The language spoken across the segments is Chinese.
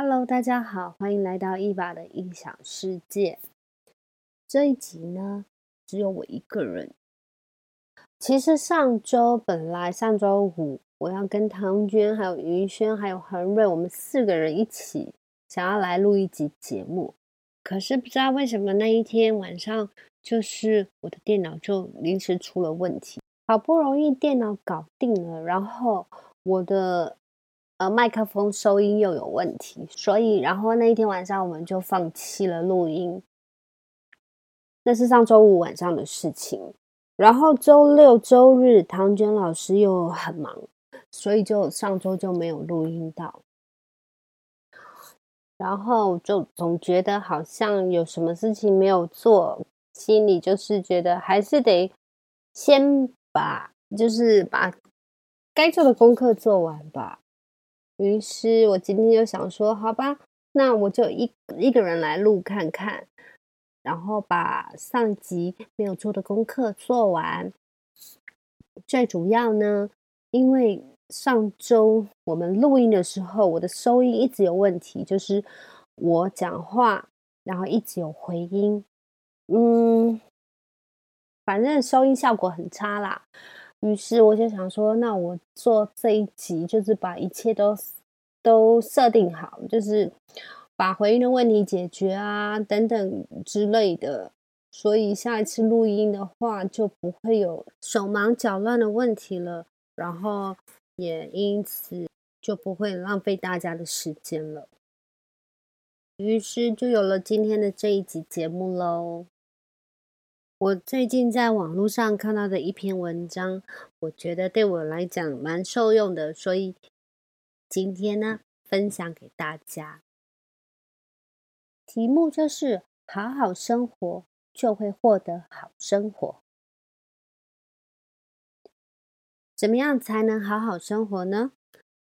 Hello，大家好，欢迎来到伊娃的音响世界。这一集呢，只有我一个人。其实上周本来上周五我要跟唐娟、还有云轩、还有恒瑞，我们四个人一起想要来录一集节目。可是不知道为什么那一天晚上，就是我的电脑就临时出了问题。好不容易电脑搞定了，然后我的。呃，麦克风收音又有问题，所以然后那一天晚上我们就放弃了录音。那是上周五晚上的事情，然后周六周日唐娟老师又很忙，所以就上周就没有录音到。然后就总觉得好像有什么事情没有做，心里就是觉得还是得先把就是把该做的功课做完吧。于是我今天就想说，好吧，那我就一一个人来录看看，然后把上集没有做的功课做完。最主要呢，因为上周我们录音的时候，我的收音一直有问题，就是我讲话，然后一直有回音，嗯，反正收音效果很差啦。于是我就想说，那我做这一集就是把一切都都设定好，就是把回应的问题解决啊，等等之类的。所以下一次录音的话，就不会有手忙脚乱的问题了，然后也因此就不会浪费大家的时间了。于是就有了今天的这一集节目喽。我最近在网络上看到的一篇文章，我觉得对我来讲蛮受用的，所以今天呢分享给大家。题目就是“好好生活就会获得好生活”。怎么样才能好好生活呢？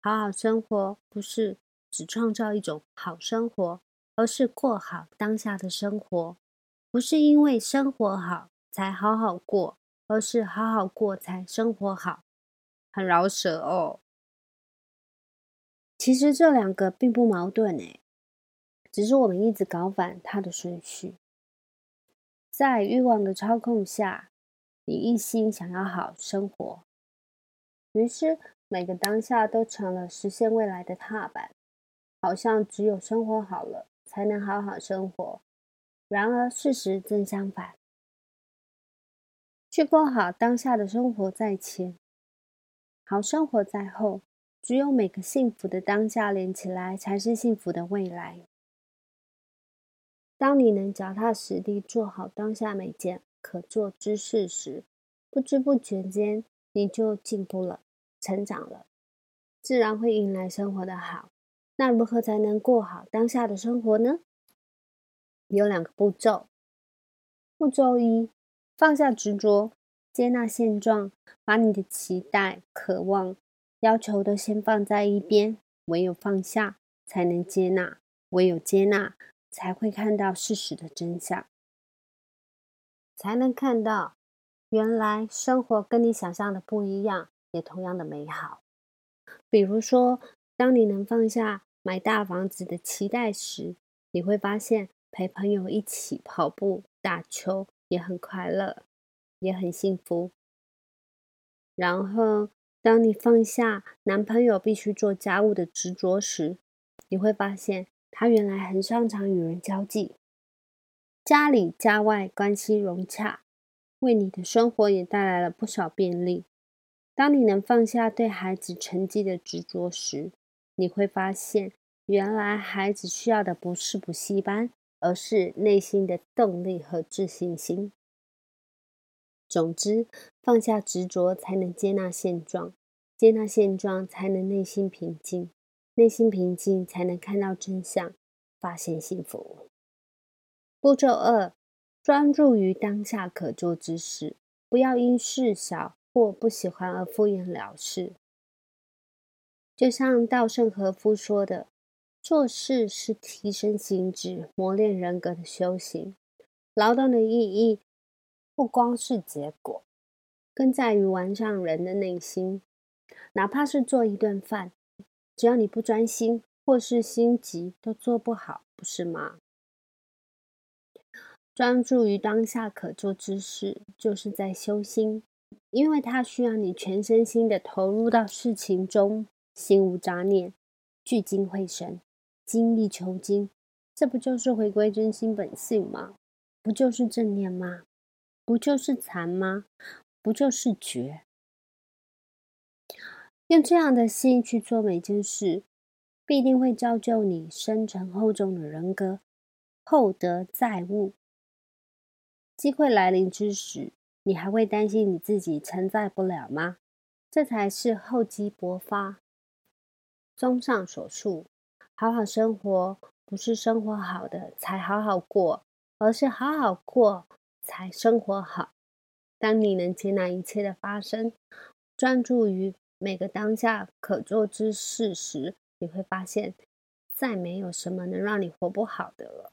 好好生活不是只创造一种好生活，而是过好当下的生活。不是因为生活好才好好过，而是好好过才生活好，很饶舌哦。其实这两个并不矛盾诶，只是我们一直搞反它的顺序。在欲望的操控下，你一心想要好生活，于是每个当下都成了实现未来的踏板，好像只有生活好了，才能好好生活。然而，事实正相反。去过好当下的生活在前，好生活在后。只有每个幸福的当下连起来，才是幸福的未来。当你能脚踏实地做好当下每件可做之事时，不知不觉间你就进步了、成长了，自然会迎来生活的好。那如何才能过好当下的生活呢？有两个步骤。步骤一：放下执着，接纳现状，把你的期待、渴望、要求都先放在一边。唯有放下，才能接纳；唯有接纳，才会看到事实的真相，才能看到原来生活跟你想象的不一样，也同样的美好。比如说，当你能放下买大房子的期待时，你会发现。陪朋友一起跑步、打球也很快乐，也很幸福。然后，当你放下男朋友必须做家务的执着时，你会发现他原来很擅长与人交际，家里家外关系融洽，为你的生活也带来了不少便利。当你能放下对孩子成绩的执着时，你会发现原来孩子需要的不是补习班。而是内心的动力和自信心。总之，放下执着，才能接纳现状；接纳现状，才能内心平静；内心平静，才能看到真相，发现幸福。步骤二：专注于当下可做之事，不要因事小或不喜欢而敷衍了事。就像稻盛和夫说的。做事是提升心智、磨练人格的修行。劳动的意义不光是结果，更在于完善人的内心。哪怕是做一顿饭，只要你不专心，或是心急都做不好，不是吗？专注于当下可做之事，就是在修心，因为它需要你全身心的投入到事情中，心无杂念，聚精会神，精益求精。这不就是回归真心本性吗？不就是正念吗？不就是禅吗？不就是觉？用这样的心去做每件事。必定会造就你深沉厚重的人格，厚德载物。机会来临之时，你还会担心你自己承载不了吗？这才是厚积薄发。综上所述，好好生活不是生活好的才好好过，而是好好过才生活好。当你能接纳一切的发生，专注于每个当下可做之事时，你会发现，再没有什么能让你活不好的了。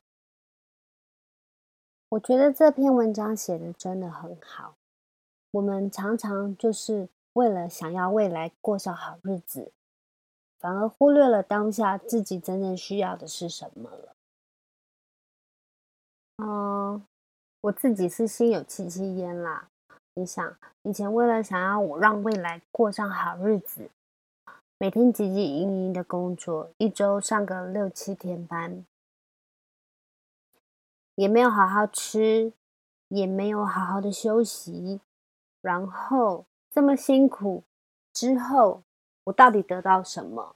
我觉得这篇文章写的真的很好。我们常常就是为了想要未来过上好日子，反而忽略了当下自己真正需要的是什么了。嗯，我自己是心有戚戚焉啦。你想，以前为了想要我让未来过上好日子。每天汲汲营营的工作，一周上个六七天班，也没有好好吃，也没有好好的休息，然后这么辛苦之后，我到底得到什么？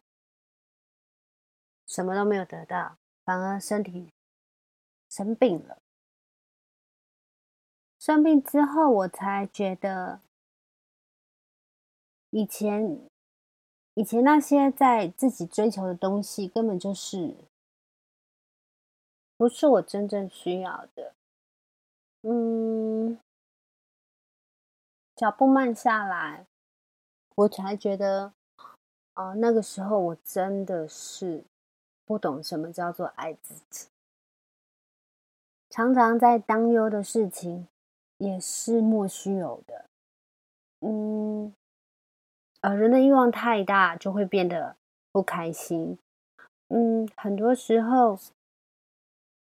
什么都没有得到，反而身体生病了。生病之后，我才觉得以前。以前那些在自己追求的东西，根本就是不是我真正需要的。嗯，脚步慢下来，我才觉得，哦，那个时候我真的是不懂什么叫做爱自己。常常在担忧的事情，也是莫须有的。嗯。呃，人的欲望太大，就会变得不开心。嗯，很多时候，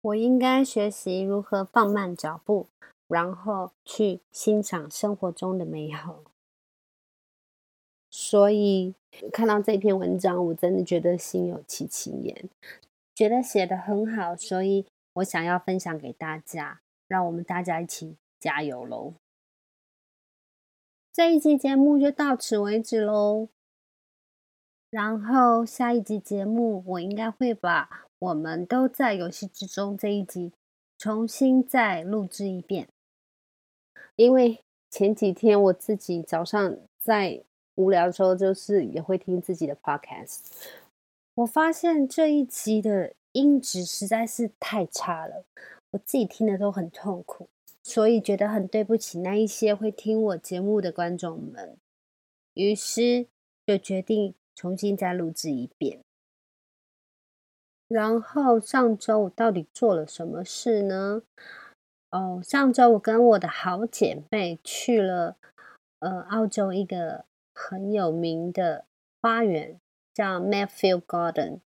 我应该学习如何放慢脚步，然后去欣赏生活中的美好。所以看到这篇文章，我真的觉得心有戚戚焉，觉得写的很好，所以我想要分享给大家，让我们大家一起加油喽！这一集节目就到此为止喽。然后下一集节目，我应该会把《我们都在游戏之中》这一集重新再录制一遍。因为前几天我自己早上在无聊的时候，就是也会听自己的 podcast，我发现这一集的音质实在是太差了，我自己听的都很痛苦。所以觉得很对不起那一些会听我节目的观众们，于是就决定重新再录制一遍。然后上周我到底做了什么事呢？哦，上周我跟我的好姐妹去了呃澳洲一个很有名的花园，叫 Mayfield Garden。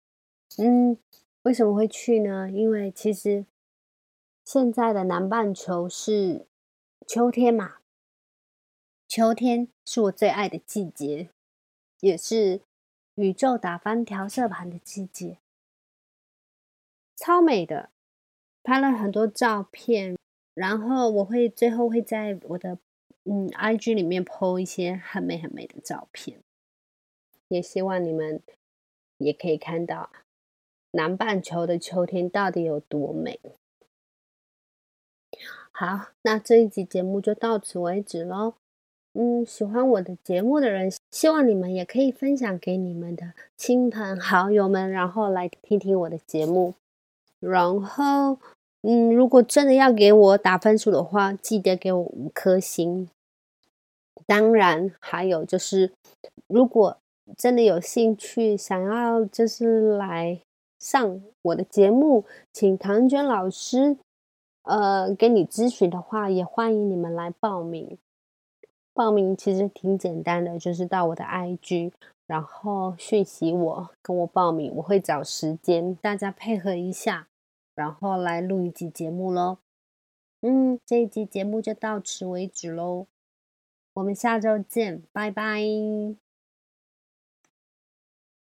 嗯，为什么会去呢？因为其实。现在的南半球是秋天嘛？秋天是我最爱的季节，也是宇宙打翻调色盘的季节，超美的。拍了很多照片，然后我会最后会在我的嗯 IG 里面 po 一些很美很美的照片，也希望你们也可以看到南半球的秋天到底有多美。好，那这一集节目就到此为止喽。嗯，喜欢我的节目的人，希望你们也可以分享给你们的亲朋好友们，然后来听听我的节目。然后，嗯，如果真的要给我打分数的话，记得给我五颗星。当然，还有就是，如果真的有兴趣想要就是来上我的节目，请唐娟老师。呃，给你咨询的话，也欢迎你们来报名。报名其实挺简单的，就是到我的 IG 然后讯息我，跟我报名，我会找时间，大家配合一下，然后来录一集节目喽。嗯，这一集节目就到此为止喽，我们下周见，拜拜。